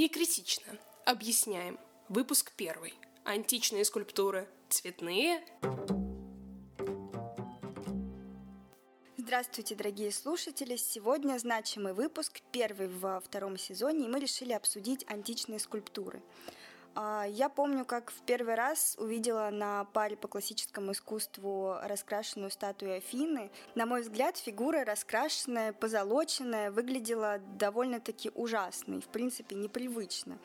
Не критично. Объясняем. Выпуск первый. Античные скульптуры цветные. Здравствуйте, дорогие слушатели! Сегодня значимый выпуск, первый во втором сезоне, и мы решили обсудить античные скульптуры. А, я помню, как в первый раз увидела на паре по классическому искусству раскрашенную статую Афины. На мой взгляд, фигура раскрашенная, позолоченная, выглядела довольно-таки ужасно и, в принципе, непривычно.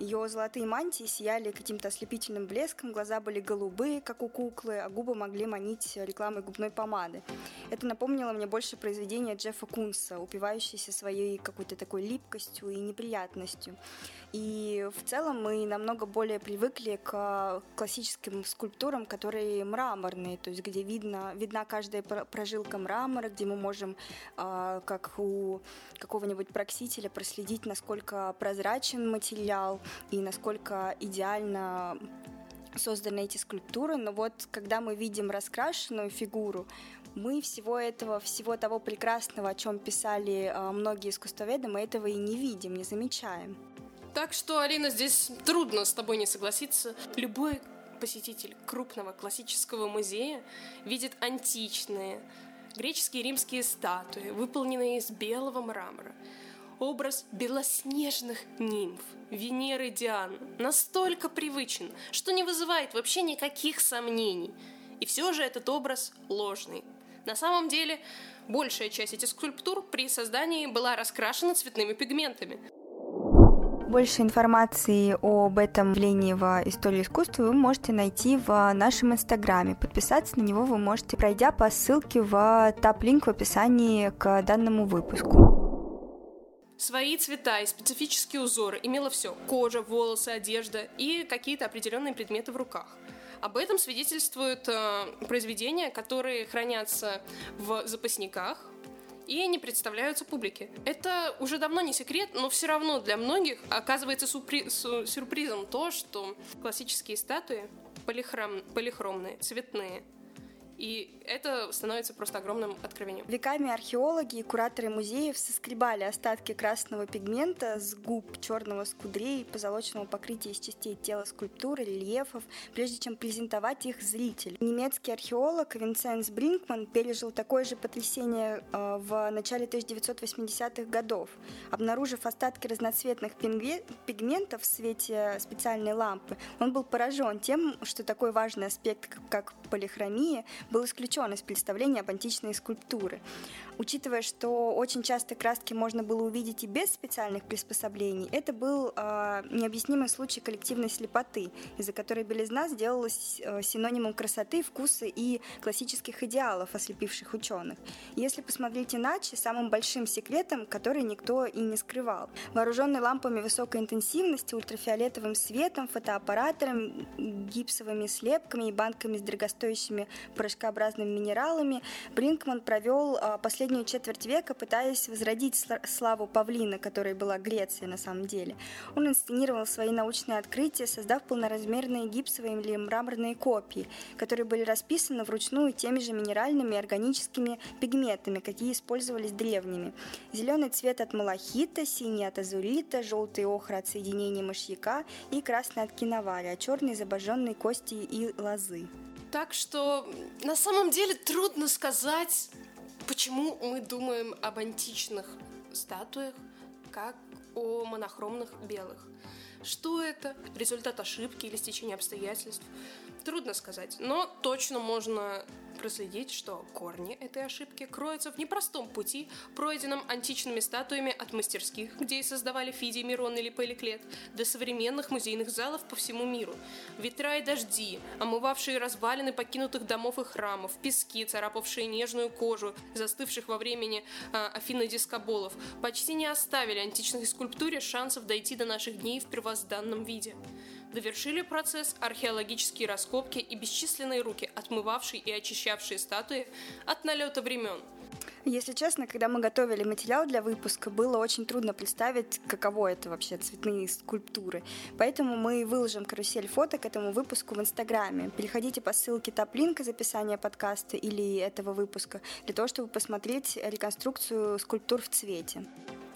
Ее золотые мантии сияли каким-то ослепительным блеском, глаза были голубые, как у куклы, а губы могли манить рекламой губной помады. Это напомнило мне больше произведения Джеффа Кунса, упивающейся своей какой-то такой липкостью и неприятностью. И в целом мы намного более привыкли к классическим скульптурам, которые мраморные, то есть где видно, видна каждая прожилка мрамора, где мы можем, а, как у какого-нибудь проксителя, проследить, насколько прозрачен материал и насколько идеально созданы эти скульптуры, но вот когда мы видим раскрашенную фигуру, мы всего этого, всего того прекрасного, о чем писали а, многие искусствоведы, мы этого и не видим, не замечаем. Так что, Алина, здесь трудно с тобой не согласиться. Любой посетитель крупного классического музея видит античные греческие и римские статуи, выполненные из белого мрамора. Образ белоснежных нимф, Венеры Диан настолько привычен, что не вызывает вообще никаких сомнений. И все же этот образ ложный. На самом деле, большая часть этих скульптур при создании была раскрашена цветными пигментами – больше информации об этом явлении в истории искусства вы можете найти в нашем инстаграме. Подписаться на него вы можете, пройдя по ссылке в топ-линк в описании к данному выпуску. Свои цвета и специфические узоры имело все – кожа, волосы, одежда и какие-то определенные предметы в руках. Об этом свидетельствуют э, произведения, которые хранятся в запасниках, и они представляются публике. Это уже давно не секрет, но все равно для многих оказывается сюрпри- сюрпризом то, что классические статуи полихром- полихромные, цветные, и это становится просто огромным откровением. Веками археологи и кураторы музеев соскребали остатки красного пигмента с губ черного скудрей, позолоченного покрытия из частей тела скульптуры, рельефов, прежде чем презентовать их зрителю. Немецкий археолог Винсенс Бринкман пережил такое же потрясение э, в начале 1980-х годов. Обнаружив остатки разноцветных пигментов в свете специальной лампы, он был поражен тем, что такой важный аспект, как полихромия, был исключен из представления об античной скульптуры. Учитывая, что очень часто краски можно было увидеть и без специальных приспособлений, это был э, необъяснимый случай коллективной слепоты, из-за которой белизна сделалась э, синонимом красоты, вкуса и классических идеалов, ослепивших ученых. Если посмотреть иначе, самым большим секретом, который никто и не скрывал. Вооруженный лампами высокой интенсивности, ультрафиолетовым светом, фотоаппаратором, гипсовыми слепками и банками с дорогостоящими порошкообразными минералами, Бринкман провел последние последнюю четверть века пытаясь возродить славу павлина, которой была Греция на самом деле. Он инсценировал свои научные открытия, создав полноразмерные гипсовые или мраморные копии, которые были расписаны вручную теми же минеральными и органическими пигментами, какие использовались древними. Зеленый цвет от малахита, синий от азурита, желтый охра от соединения мышьяка и красный от киноваля, а черный из обожженной кости и лозы. Так что на самом деле трудно сказать, Почему мы думаем об античных статуях как о монохромных белых? Что это? Результат ошибки или стечения обстоятельств? Трудно сказать, но точно можно проследить, что корни этой ошибки кроются в непростом пути, пройденном античными статуями от мастерских, где и создавали Фидий, Мирон или Поликлет, до современных музейных залов по всему миру. Ветра и дожди, омывавшие развалины покинутых домов и храмов, пески, царапавшие нежную кожу, застывших во времени э, Афины дискоболов, почти не оставили античной скульптуре шансов дойти до наших дней в первозданном виде. Довершили процесс археологические раскопки и бесчисленные руки, отмывавшие и очищавшие статуи от налета времен. Если честно, когда мы готовили материал для выпуска, было очень трудно представить, каково это вообще цветные скульптуры. Поэтому мы выложим карусель фото к этому выпуску в Инстаграме. Переходите по ссылке топ-линк из описания подкаста или этого выпуска для того, чтобы посмотреть реконструкцию скульптур в цвете.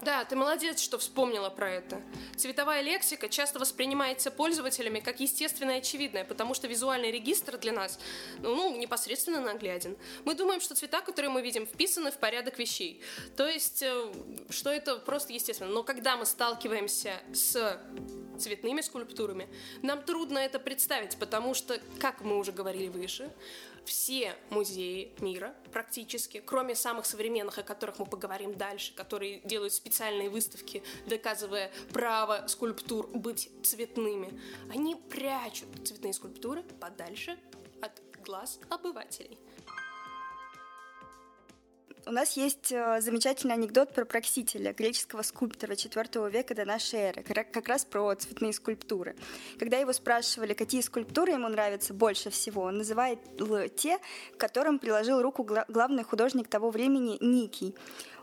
Да, ты молодец, что вспомнила про это. Цветовая лексика часто воспринимается пользователями как естественное и очевидное, потому что визуальный регистр для нас ну, ну, непосредственно нагляден. Мы думаем, что цвета, которые мы видим, вписаны в порядок вещей. То есть, э, что это просто естественно. Но когда мы сталкиваемся с цветными скульптурами, нам трудно это представить, потому что, как мы уже говорили выше, все музеи мира практически, кроме самых современных, о которых мы поговорим дальше, которые делают специальные выставки, доказывая право скульптур быть цветными, они прячут цветные скульптуры подальше от глаз обывателей. У нас есть э, замечательный анекдот про Проксителя, греческого скульптора IV века до нашей эры, как раз про цветные скульптуры. Когда его спрашивали, какие скульптуры ему нравятся больше всего, он называет те, к которым приложил руку главный художник того времени Никий.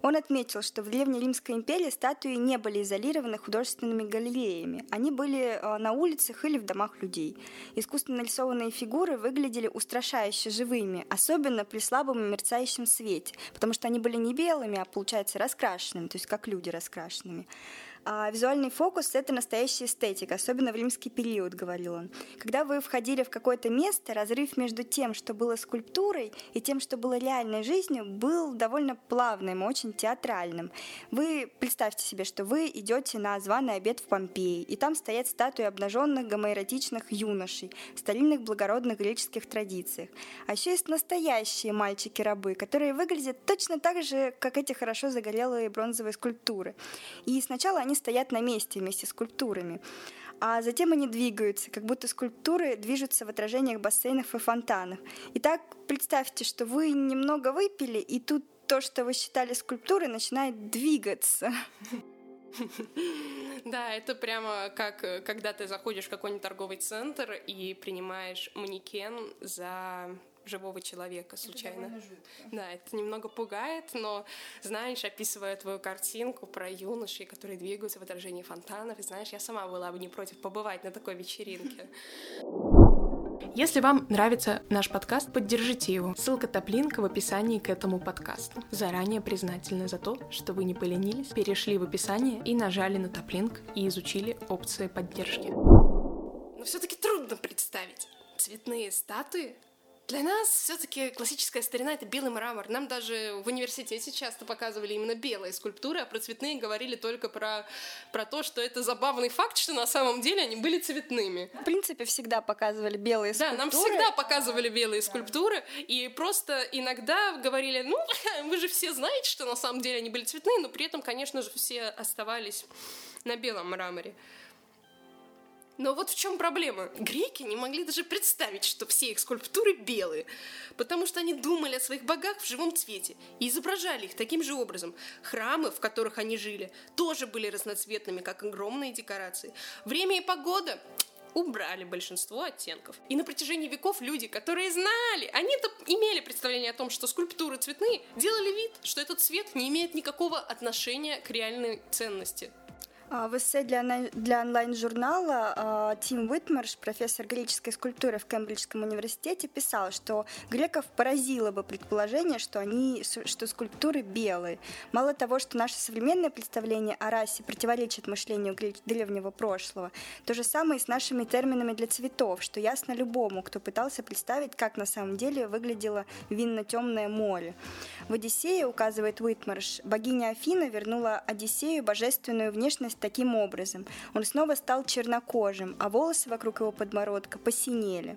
Он отметил, что в Древней Римской империи статуи не были изолированы художественными галереями. Они были э, на улицах или в домах людей. Искусственно нарисованные фигуры выглядели устрашающе живыми, особенно при слабом мерцающем свете, потому что они были не белыми, а, получается, раскрашенными, то есть как люди раскрашенными. А визуальный фокус — это настоящая эстетика, особенно в римский период, говорил он. Когда вы входили в какое-то место, разрыв между тем, что было скульптурой, и тем, что было реальной жизнью, был довольно плавным, очень театральным. Вы представьте себе, что вы идете на званый обед в Помпеи, и там стоят статуи обнаженных гомоэротичных юношей старинных благородных греческих традициях. А еще есть настоящие мальчики-рабы, которые выглядят точно так же, как эти хорошо загорелые бронзовые скульптуры. И сначала они стоят на месте вместе с скульптурами. А затем они двигаются, как будто скульптуры движутся в отражениях бассейнов и фонтанов. Итак, представьте, что вы немного выпили, и тут то, что вы считали скульптурой, начинает двигаться. Да, это прямо как когда ты заходишь в какой-нибудь торговый центр и принимаешь манекен за живого человека случайно. Это да, это немного пугает, но, знаешь, описывая твою картинку про юношей, которые двигаются в отражении фонтанов, и знаешь, я сама была бы не против побывать на такой вечеринке. Если вам нравится наш подкаст, поддержите его. Ссылка топлинка в описании к этому подкасту. Заранее признательны за то, что вы не поленились, перешли в описание и нажали на топлинк и изучили опции поддержки. Но все-таки трудно представить цветные статуи для нас все-таки классическая старина это белый мрамор. Нам даже в университете часто показывали именно белые скульптуры, а про цветные говорили только про, про то, что это забавный факт, что на самом деле они были цветными. В принципе, всегда показывали белые скульптуры. Да, нам всегда показывали белые да. скульптуры, и просто иногда говорили, ну, вы же все знаете, что на самом деле они были цветные, но при этом, конечно же, все оставались на белом мраморе. Но вот в чем проблема. Греки не могли даже представить, что все их скульптуры белые, потому что они думали о своих богах в живом цвете и изображали их таким же образом. Храмы, в которых они жили, тоже были разноцветными, как огромные декорации. Время и погода убрали большинство оттенков. И на протяжении веков люди, которые знали, они-то имели представление о том, что скульптуры цветные, делали вид, что этот цвет не имеет никакого отношения к реальной ценности в эссе для, для онлайн-журнала а, Тим Уитмарш, профессор греческой скульптуры в Кембриджском университете, писал, что греков поразило бы предположение, что, они, что скульптуры белые. Мало того, что наше современное представление о расе противоречит мышлению древнего прошлого, то же самое и с нашими терминами для цветов, что ясно любому, кто пытался представить, как на самом деле выглядело винно-темное море. В «Одиссее», указывает Уитмарш, богиня Афина вернула Одиссею божественную внешность менялось таким образом. Он снова стал чернокожим, а волосы вокруг его подбородка посинели.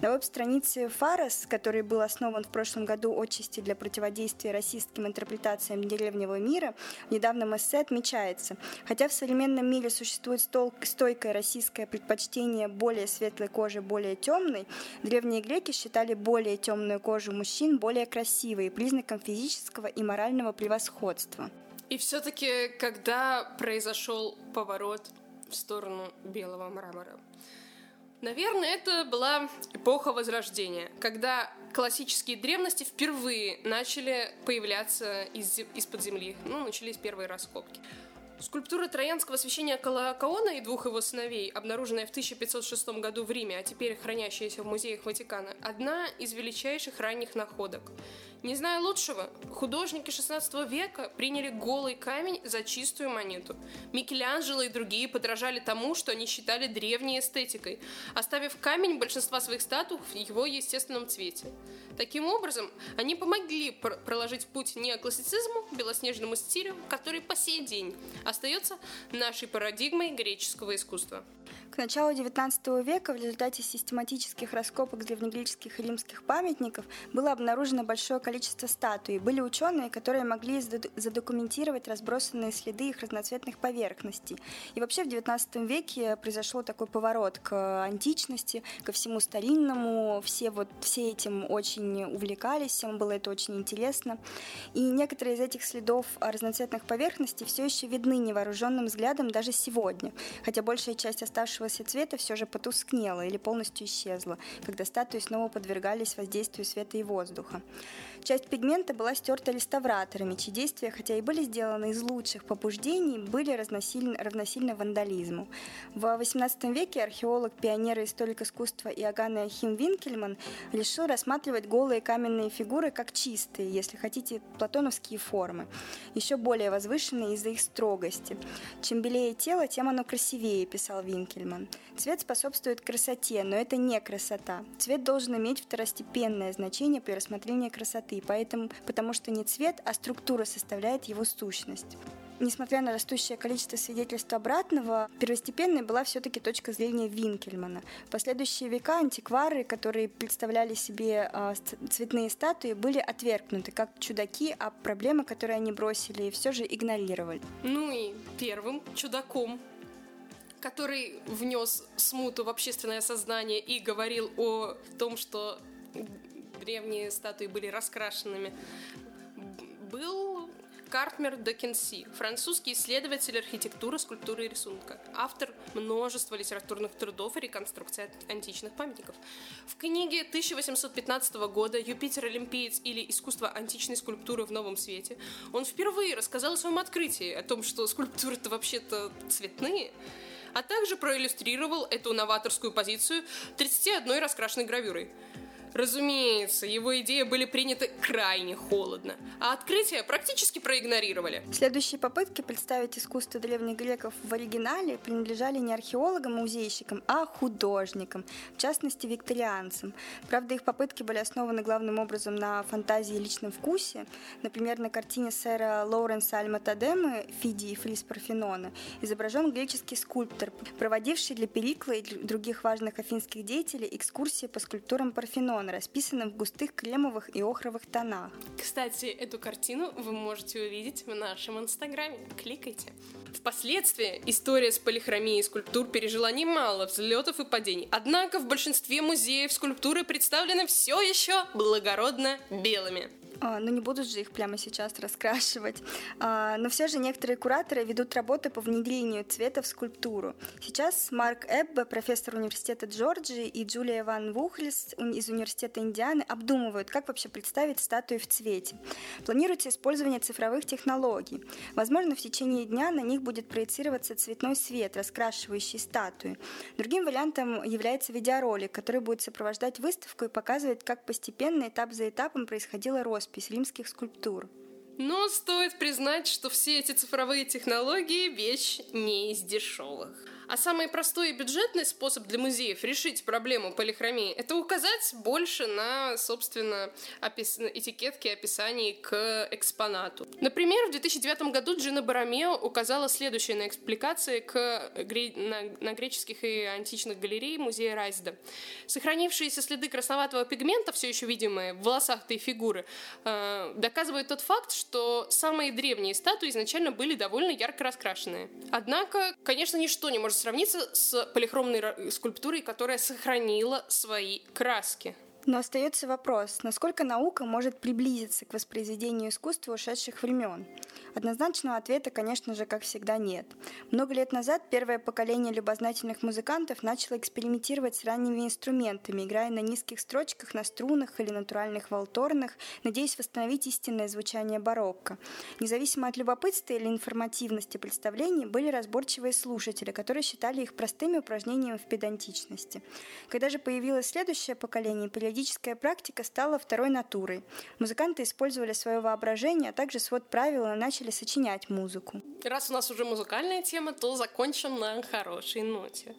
На веб-странице Фарас, который был основан в прошлом году отчасти для противодействия расистским интерпретациям древнего мира, в недавнем эссе отмечается, хотя в современном мире существует стойкое российское предпочтение более светлой кожи более темной, древние греки считали более темную кожу мужчин более красивой, признаком физического и морального превосходства. И все-таки, когда произошел поворот в сторону белого мрамора? Наверное, это была эпоха Возрождения, когда классические древности впервые начали появляться из- из-под земли. Ну, начались первые раскопки. Скульптура троянского священника Лаокаона и двух его сыновей, обнаруженная в 1506 году в Риме, а теперь хранящаяся в музеях Ватикана, одна из величайших ранних находок. Не зная лучшего, художники XVI века приняли голый камень за чистую монету. Микеланджело и другие подражали тому, что они считали древней эстетикой, оставив камень большинства своих статуй в его естественном цвете. Таким образом, они помогли пр проложить путь неоклассицизму, белоснежному стилю, который по сей день остается нашей парадигмой греческого искусства. К началу XIX века в результате систематических раскопок древнегреческих и римских памятников было обнаружено большое количество статуй. Были ученые, которые могли задокументировать разбросанные следы их разноцветных поверхностей. И вообще в XIX веке произошел такой поворот к античности, ко всему старинному. Все, вот, все этим очень увлекались, всем было это очень интересно. И некоторые из этих следов разноцветных поверхностей все еще видны невооруженным взглядом даже сегодня, хотя большая часть оставшегося оставшегося цвета все же потускнело или полностью исчезло, когда статуи снова подвергались воздействию света и воздуха. Часть пигмента была стерта реставраторами, чьи действия, хотя и были сделаны из лучших побуждений, были равносильны, равносильны вандализму. В XVIII веке археолог, пионер и историк искусства Иоганн Ахим Винкельман решил рассматривать голые каменные фигуры как чистые, если хотите, платоновские формы, еще более возвышенные из-за их строгости. Чем белее тело, тем оно красивее, писал Винкельман. Цвет способствует красоте, но это не красота. Цвет должен иметь второстепенное значение при рассмотрении красоты красоты, поэтому, потому что не цвет, а структура составляет его сущность. Несмотря на растущее количество свидетельств обратного, первостепенной была все-таки точка зрения Винкельмана. В последующие века антиквары, которые представляли себе э, цветные статуи, были отвергнуты как чудаки, а проблемы, которые они бросили, все же игнорировали. Ну и первым чудаком который внес смуту в общественное сознание и говорил о том, что древние статуи были раскрашенными, был Картмер де французский исследователь архитектуры, скульптуры и рисунка, автор множества литературных трудов и реконструкции античных памятников. В книге 1815 года «Юпитер Олимпиец» или «Искусство античной скульптуры в новом свете» он впервые рассказал о своем открытии, о том, что скульптуры-то вообще-то цветные, а также проиллюстрировал эту новаторскую позицию 31 раскрашенной гравюрой – Разумеется, его идеи были приняты крайне холодно, а открытия практически проигнорировали. Следующие попытки представить искусство древних греков в оригинале принадлежали не археологам-музейщикам, а художникам, в частности викторианцам. Правда, их попытки были основаны главным образом на фантазии и личном вкусе. Например, на картине сэра Лоуренса Альматадемы «Фиди и флис Парфенона» изображен греческий скульптор, проводивший для Перикла и других важных афинских деятелей экскурсии по скульптурам Парфенона Парфенона, расписанным в густых кремовых и охровых тонах. Кстати, эту картину вы можете увидеть в нашем инстаграме. Кликайте. Впоследствии история с полихромией скульптур пережила немало взлетов и падений. Однако в большинстве музеев скульптуры представлены все еще благородно белыми. А, но не будут же их прямо сейчас раскрашивать. А, но все же некоторые кураторы ведут работы по внедрению цвета в скульптуру. Сейчас Марк Эббе, профессор университета Джорджии, и Джулия Ван Вухлис из университета Индианы обдумывают, как вообще представить статуи в цвете. Планируется использование цифровых технологий. Возможно, в течение дня на них будет проецироваться цветной свет, раскрашивающий статуи. Другим вариантом является видеоролик, который будет сопровождать выставку и показывать, как постепенно, этап за этапом происходила роспись роспись римских скульптур. Но стоит признать, что все эти цифровые технологии – вещь не из дешевых. А самый простой и бюджетный способ для музеев решить проблему полихромии – это указать больше на, собственно, опис... этикетки описаний к экспонату. Например, в 2009 году Джина Барамео указала следующее на экспликации к... на... на греческих и античных галерей музея Райзда. Сохранившиеся следы красноватого пигмента, все еще видимые в волосах этой фигуры, э, доказывают тот факт, что самые древние статуи изначально были довольно ярко раскрашенные. Однако, конечно, ничто не может может сравниться с полихромной скульптурой, которая сохранила свои краски. Но остается вопрос, насколько наука может приблизиться к воспроизведению искусства ушедших времен. Однозначного ответа, конечно же, как всегда, нет. Много лет назад первое поколение любознательных музыкантов начало экспериментировать с ранними инструментами, играя на низких строчках, на струнах или натуральных волторнах, надеясь восстановить истинное звучание барокко. Независимо от любопытства или информативности представлений, были разборчивые слушатели, которые считали их простыми упражнениями в педантичности. Когда же появилось следующее поколение, периодическая практика стала второй натурой. Музыканты использовали свое воображение, а также свод правил и начали сочинять музыку. Раз у нас уже музыкальная тема, то закончим на хорошей ноте.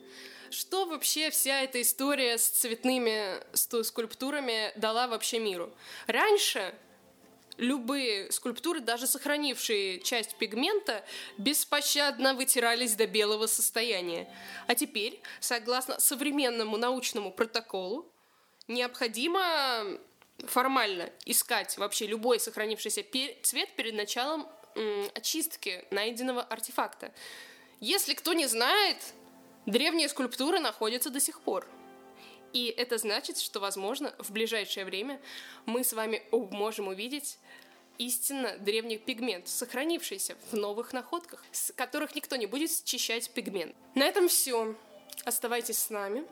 Что вообще вся эта история с цветными скульптурами дала вообще миру? Раньше любые скульптуры, даже сохранившие часть пигмента, беспощадно вытирались до белого состояния. А теперь, согласно современному научному протоколу, необходимо формально искать вообще любой сохранившийся цвет перед началом очистки найденного артефакта. Если кто не знает, древние скульптуры находятся до сих пор. И это значит, что, возможно, в ближайшее время мы с вами можем увидеть истинно древний пигмент, сохранившийся в новых находках, с которых никто не будет счищать пигмент. На этом все. Оставайтесь с нами.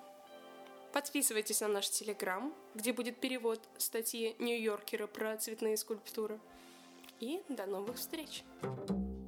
Подписывайтесь на наш телеграм, где будет перевод статьи Нью-Йоркера про цветные скульптуры. И до новых встреч! thank you